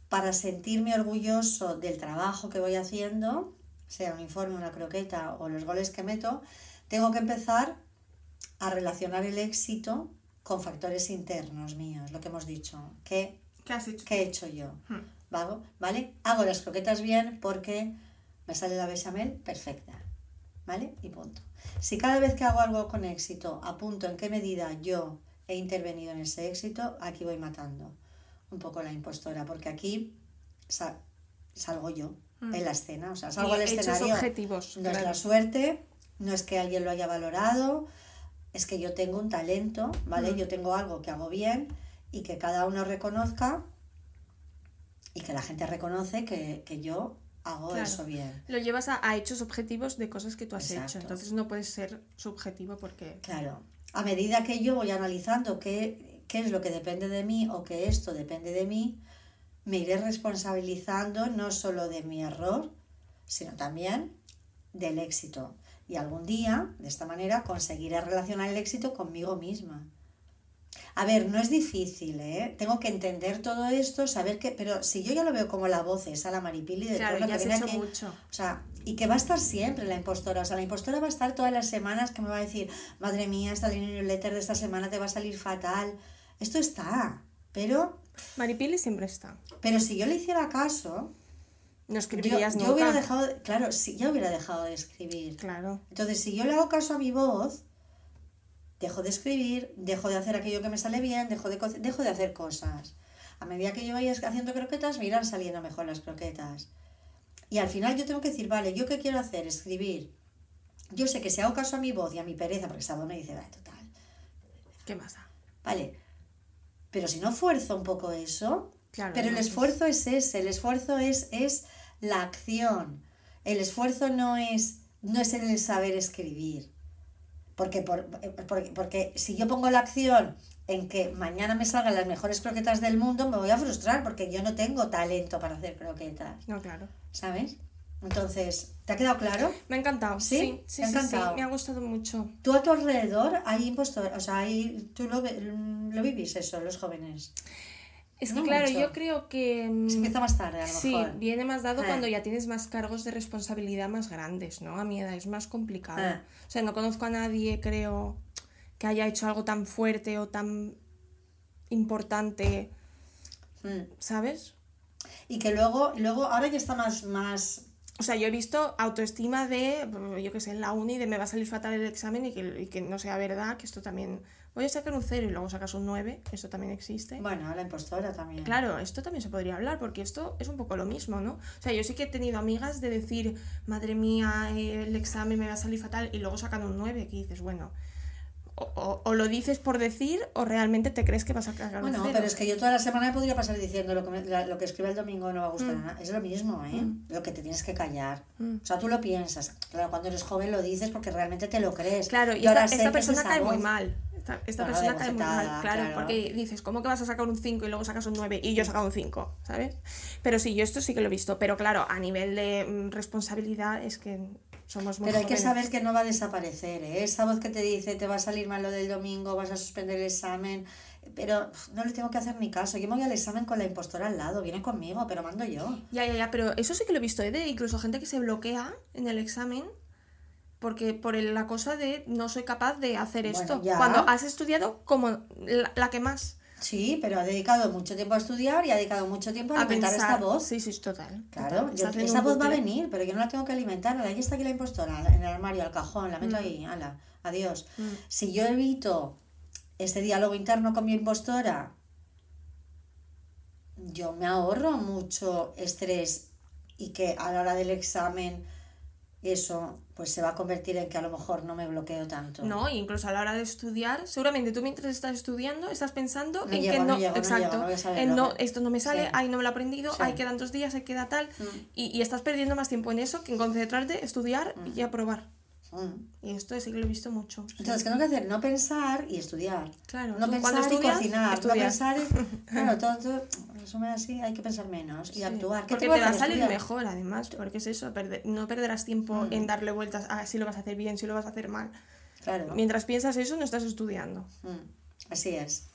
para sentirme orgulloso del trabajo que voy haciendo, sea un informe, una croqueta o los goles que meto, tengo que empezar a relacionar el éxito con factores internos míos, lo que hemos dicho, que ¿Qué has hecho? ¿Qué he hecho yo? Hmm. ¿Vale? Hago las croquetas bien porque me sale la bechamel perfecta. ¿Vale? Y punto. Si cada vez que hago algo con éxito apunto en qué medida yo he intervenido en ese éxito, aquí voy matando un poco la impostora, porque aquí sa- salgo yo Mm. en la escena, o sea, salgo al escenario. objetivos, No es la suerte, no es que alguien lo haya valorado, es que yo tengo un talento, ¿vale? Mm. Yo tengo algo que hago bien y que cada uno reconozca y que la gente reconoce que, que yo hago Claro. eso bien. Lo llevas a, a hechos objetivos de cosas que tú has Exacto. hecho. Entonces no puedes ser subjetivo porque. Claro. A medida que yo voy analizando qué, qué es lo que depende de mí o que esto depende de mí, me iré responsabilizando no solo de mi error, sino también del éxito. Y algún día, de esta manera, conseguiré relacionar el éxito conmigo misma. A ver, no es difícil, ¿eh? Tengo que entender todo esto, saber que... Pero si yo ya lo veo como la voz esa, la maripili de Claro, todo lo ya que viene aquí... mucho. O sea, y que va a estar siempre la impostora. O sea, la impostora va a estar todas las semanas que me va a decir, madre mía, esta newsletter de esta semana te va a salir fatal. Esto está. Pero, Maripili siempre está. pero si yo le hiciera caso, No escribirías yo nunca. hubiera dejado, de- claro, si yo hubiera dejado de escribir. Claro. Entonces, si yo le hago caso a mi voz, dejo de escribir, dejo de hacer aquello que me sale bien, dejo de, dejo de hacer cosas. A medida que yo vaya haciendo croquetas, me irán saliendo mejor las croquetas. Y al final yo tengo que decir, vale, ¿yo qué quiero hacer? Escribir. Yo sé que si hago caso a mi voz y a mi pereza, porque esa voz me dice, vale, total, ¿Qué pasa? vale. Pero si no fuerzo un poco eso, Claro, pero el entonces- esfuerzo es ese, el esfuerzo es, es la acción. El esfuerzo no es, no es en el saber escribir. Porque, por, porque, porque si yo pongo la acción en que mañana me salgan las mejores croquetas del mundo, me voy a frustrar porque yo no tengo talento para hacer croquetas, No, claro. ¿sabes? Entonces, ¿te ha quedado claro? Me ha encantado. ¿Sí? Sí, sí, ¿Te ha sí, encantado? Me ha gustado mucho. Tú a tu alrededor hay impostor, o sea, hay, tú lo, lo vivís eso, los jóvenes. Es que No claro, mucho. yo creo que. mm, Se empieza más tarde, a lo Sí, mejor. viene más dado Ah. cuando ya tienes más cargos de responsabilidad más grandes, ¿no? A mi edad es más complicado. Ah. O sea, no conozco a nadie, creo, que haya hecho algo tan fuerte o tan importante, Mm. ¿sabes? Y que luego, luego ahora ya está más, más O sea, yo he visto autoestima de, yo qué sé, en la uni, de me va a salir fatal el examen y que, y que no sea verdad, que esto también... Voy a sacar un 0 y luego sacas un 9, eso también existe. Bueno, la impostora también. Claro, esto también se podría hablar, porque esto es un poco lo mismo, ¿no? O sea, yo sí que he tenido amigas de decir, madre mía, el examen me va a salir fatal, y luego sacan un 9, que dices, bueno, o, o- o lo dices por decir, o realmente te crees que vas a un Bueno, 0. pero es que yo toda la semana me podría pasar diciendo lo que, me- la- lo que escribe el domingo no va a gustar Mm. a nadie. Es lo mismo, ¿eh? Lo que te tienes que callar. Mm. O sea, tú lo piensas. Claro, cuando eres joven lo dices porque realmente te lo crees. Claro, y ahora esta, sé esta persona cae muy voz. mal. Esta, esta persona cae muy mal, claro, claro. porque dices, ¿cómo que vas a sacar un 5 y luego sacas un 9 y yo he sacado un 5? ¿Sabes? Pero sí, yo esto sí que lo he visto, pero claro, a nivel de mm, responsabilidad es que somos muy Pero hay que jóvenes. saber que no va a desaparecer, ¿eh? Esa voz que te dice te va a salir mal lo del domingo, vas a suspender el examen. Pero no le tengo que hacer ni caso. Yo me voy al examen con la impostora al lado, viene conmigo, pero mando yo. Ya, ya, ya, pero eso sí que lo he visto, ¿eh? De incluso gente que se bloquea en el examen porque por la cosa de no soy capaz de hacer Bueno, esto. ya. Cuando has estudiado como la, la que más. Sí, pero ha dedicado mucho tiempo a estudiar y ha dedicado mucho tiempo a A alimentar pensar. esta voz. Sí, sí, es total. Claro, total. yo- un voz va a venir, pero yo no la tengo que alimentar. Ahí está aquí la impostora, en el armario, al cajón, la meto ahí, ala, adiós. Mm. Si yo evito este diálogo interno con mi impostora, yo me ahorro mucho estrés y que a la hora del examen eso pues se va a convertir en que a lo mejor no me bloqueo tanto. No, e incluso a la hora de estudiar, seguramente tú mientras estás estudiando estás pensando No en llego, que no no, llego, no exacto, no en esto no me sale, Sí. ay, no me lo he aprendido, Sí. ay, quedan dos días, ay, queda tal, Mm. y, y estás perdiendo más tiempo en eso que en concentrarte, estudiar y aprobar. Mm. Y esto sí que lo he visto mucho. Entonces, ¿qué tengo que hacer? No pensar y estudiar. Claro, no pensar cuando y cocinar. estudias. No pensar y... Claro, todo, todo resumen así, hay que pensar menos y Sí, actuar. ¿Qué Porque te va a salir Estudiar. mejor, además, porque es eso, perder- no perderás tiempo Mm. en darle vueltas a si lo vas a hacer bien, si lo vas a hacer mal. Claro. Mientras piensas eso, no estás estudiando. Mm, Así es.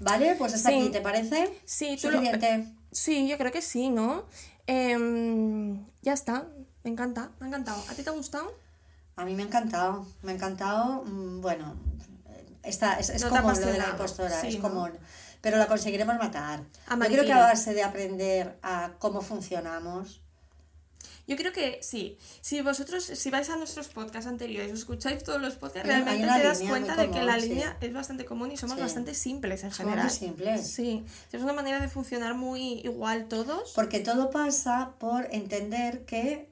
Vale, pues hasta Sí. aquí, ¿te parece? Sí, tú lo-. Sí, yo creo que sí, ¿no? Em, ya está, me encanta, me ha encantado. ¿A ti te ha gustado? A mí me ha encantado, me ha encantado, mm, bueno, Está, es, es No te común lo de la apasionaba. impostora, Sí, es ¿no? común. Pero la conseguiremos matar. A Yo creo que a base de aprender a cómo funcionamos, Yo creo que sí. Si vosotros, si vais a nuestros podcasts anteriores, os escucháis todos los podcasts, Hay- realmente te das cuenta de que la sí. línea es bastante común y somos Sí. bastante simples en Somos general. muy simples. Sí. Es una manera de funcionar muy igual todos. porque todo pasa por entender que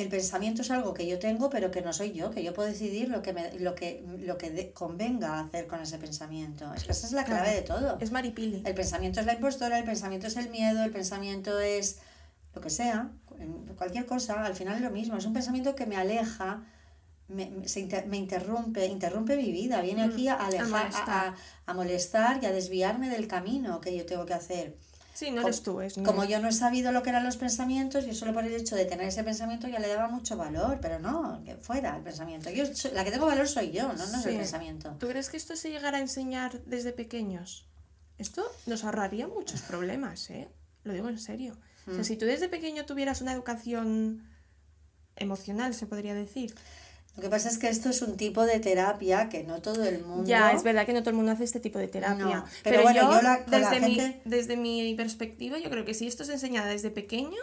el pensamiento es algo que yo tengo, pero que no soy yo, que yo puedo decidir lo que me, lo que, lo que de- convenga hacer con ese pensamiento. Es que esa es la clave de todo. Es maripili. El pensamiento es la impostora, el pensamiento es el miedo, el pensamiento es lo que sea, cualquier cosa, al final es lo mismo, es un pensamiento que me aleja, me, se inter- me interrumpe, interrumpe mi vida, viene aquí a alejar, a, molestar. a- a molestar y a desviarme del camino que yo tengo que hacer. Sí, no eres tú, es Como yo no he sabido lo que eran los pensamientos, yo solo por el hecho de tener ese pensamiento ya le daba mucho valor, pero no, que fuera el pensamiento. Yo, la que tengo valor soy yo, no, no es el pensamiento. ¿Tú crees que esto se llegará a enseñar desde pequeños? Esto nos ahorraría muchos problemas, ¿eh? Lo digo en serio. O Mm. sea, si tú desde pequeño tuvieras una educación emocional, se podría decir. Lo que pasa es que esto es un tipo de terapia que no todo el mundo... Ya, es verdad que no todo el mundo hace este tipo de terapia. No, pero bueno, yo la- desde, mi, desde mi perspectiva, yo creo que si esto se enseñara desde pequeño,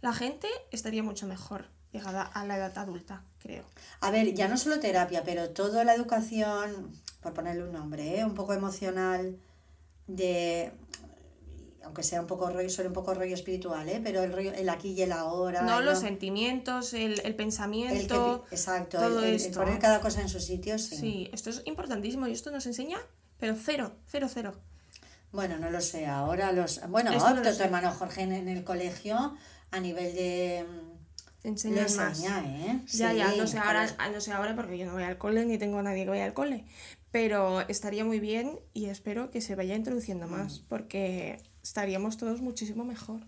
la gente estaría mucho mejor llegada a la edad adulta, creo. A ver, ya no solo terapia, pero toda la educación, por ponerle un nombre, ¿eh? un poco emocional, de aunque sea un poco rollo, suene un poco rollo espiritual, ¿eh? pero el rollo, el aquí y el ahora. No, el los sentimientos, el, el el que- pensamiento. exacto, todo el, esto. poner cada cosa en su sitio, sí. Sí, esto es importantísimo y esto nos enseña, pero cero, cero, cero. Bueno, no lo sé, ahora los... Bueno, no lo tu, hermano Jorge en, en el colegio, a nivel de... Enseñan más. enseña, ¿eh? Ya, ya, Sí, no sé ahora, ah, no sé ahora porque yo no voy al cole ni tengo a nadie que vaya al cole. Pero estaría muy bien y espero que se vaya introduciendo más Mm. porque estaríamos todos muchísimo mejor.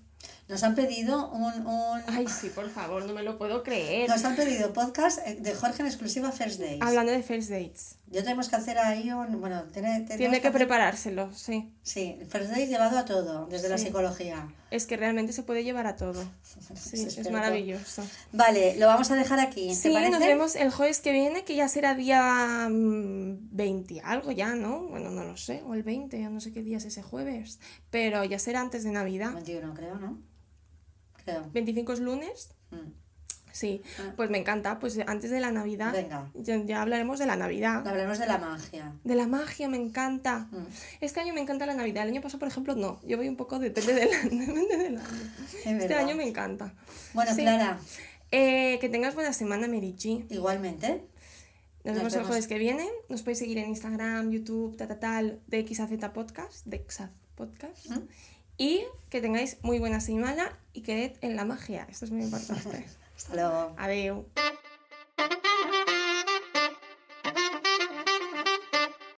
Nos han pedido un... un... Ay, sí, por favor, no me lo puedo creer. Nos han pedido podcast eh, de Jorge en exclusiva First Days. Hablando de first dates. Yo tenemos que hacer ahí un... Bueno, tiene, Tiene que hacer- preparárselo, sí. Sí, First Days llevado a todo, desde la psicología. Es que realmente se puede llevar a todo. Sí, es maravilloso. Vale, lo vamos a dejar aquí. ¿Te Sí, parece? nos vemos el jueves que viene, que ya será día mm, 20 y algo ya, ¿no? Bueno, no lo sé, o el 20, ya no sé qué día es ese jueves, pero ya será antes de Navidad. 21, creo, ¿no? Creo. 25 es lunes, Mm. sí, Ah. pues me encanta, pues antes de la Navidad, Venga. ya, ya hablaremos de la Navidad. Hablemos de la magia. De la magia, me encanta. Mm. Este año me encanta la Navidad. El año pasado, por ejemplo, no. Yo voy un poco, depende del, depende del año. Es Este verdad. año me encanta. Bueno, Sí. Clara, Eh, que tengas buena semana, G. igualmente. Nos, Nos vemos el jueves que viene. Nos podéis seguir en Instagram, YouTube, ta, ta, tal, de XAZ Podcast, de XAZ Podcast. ¿Mm? y que tengáis muy buena semana y quedad en la magia. Esto es muy importante. Hasta luego. Adiós.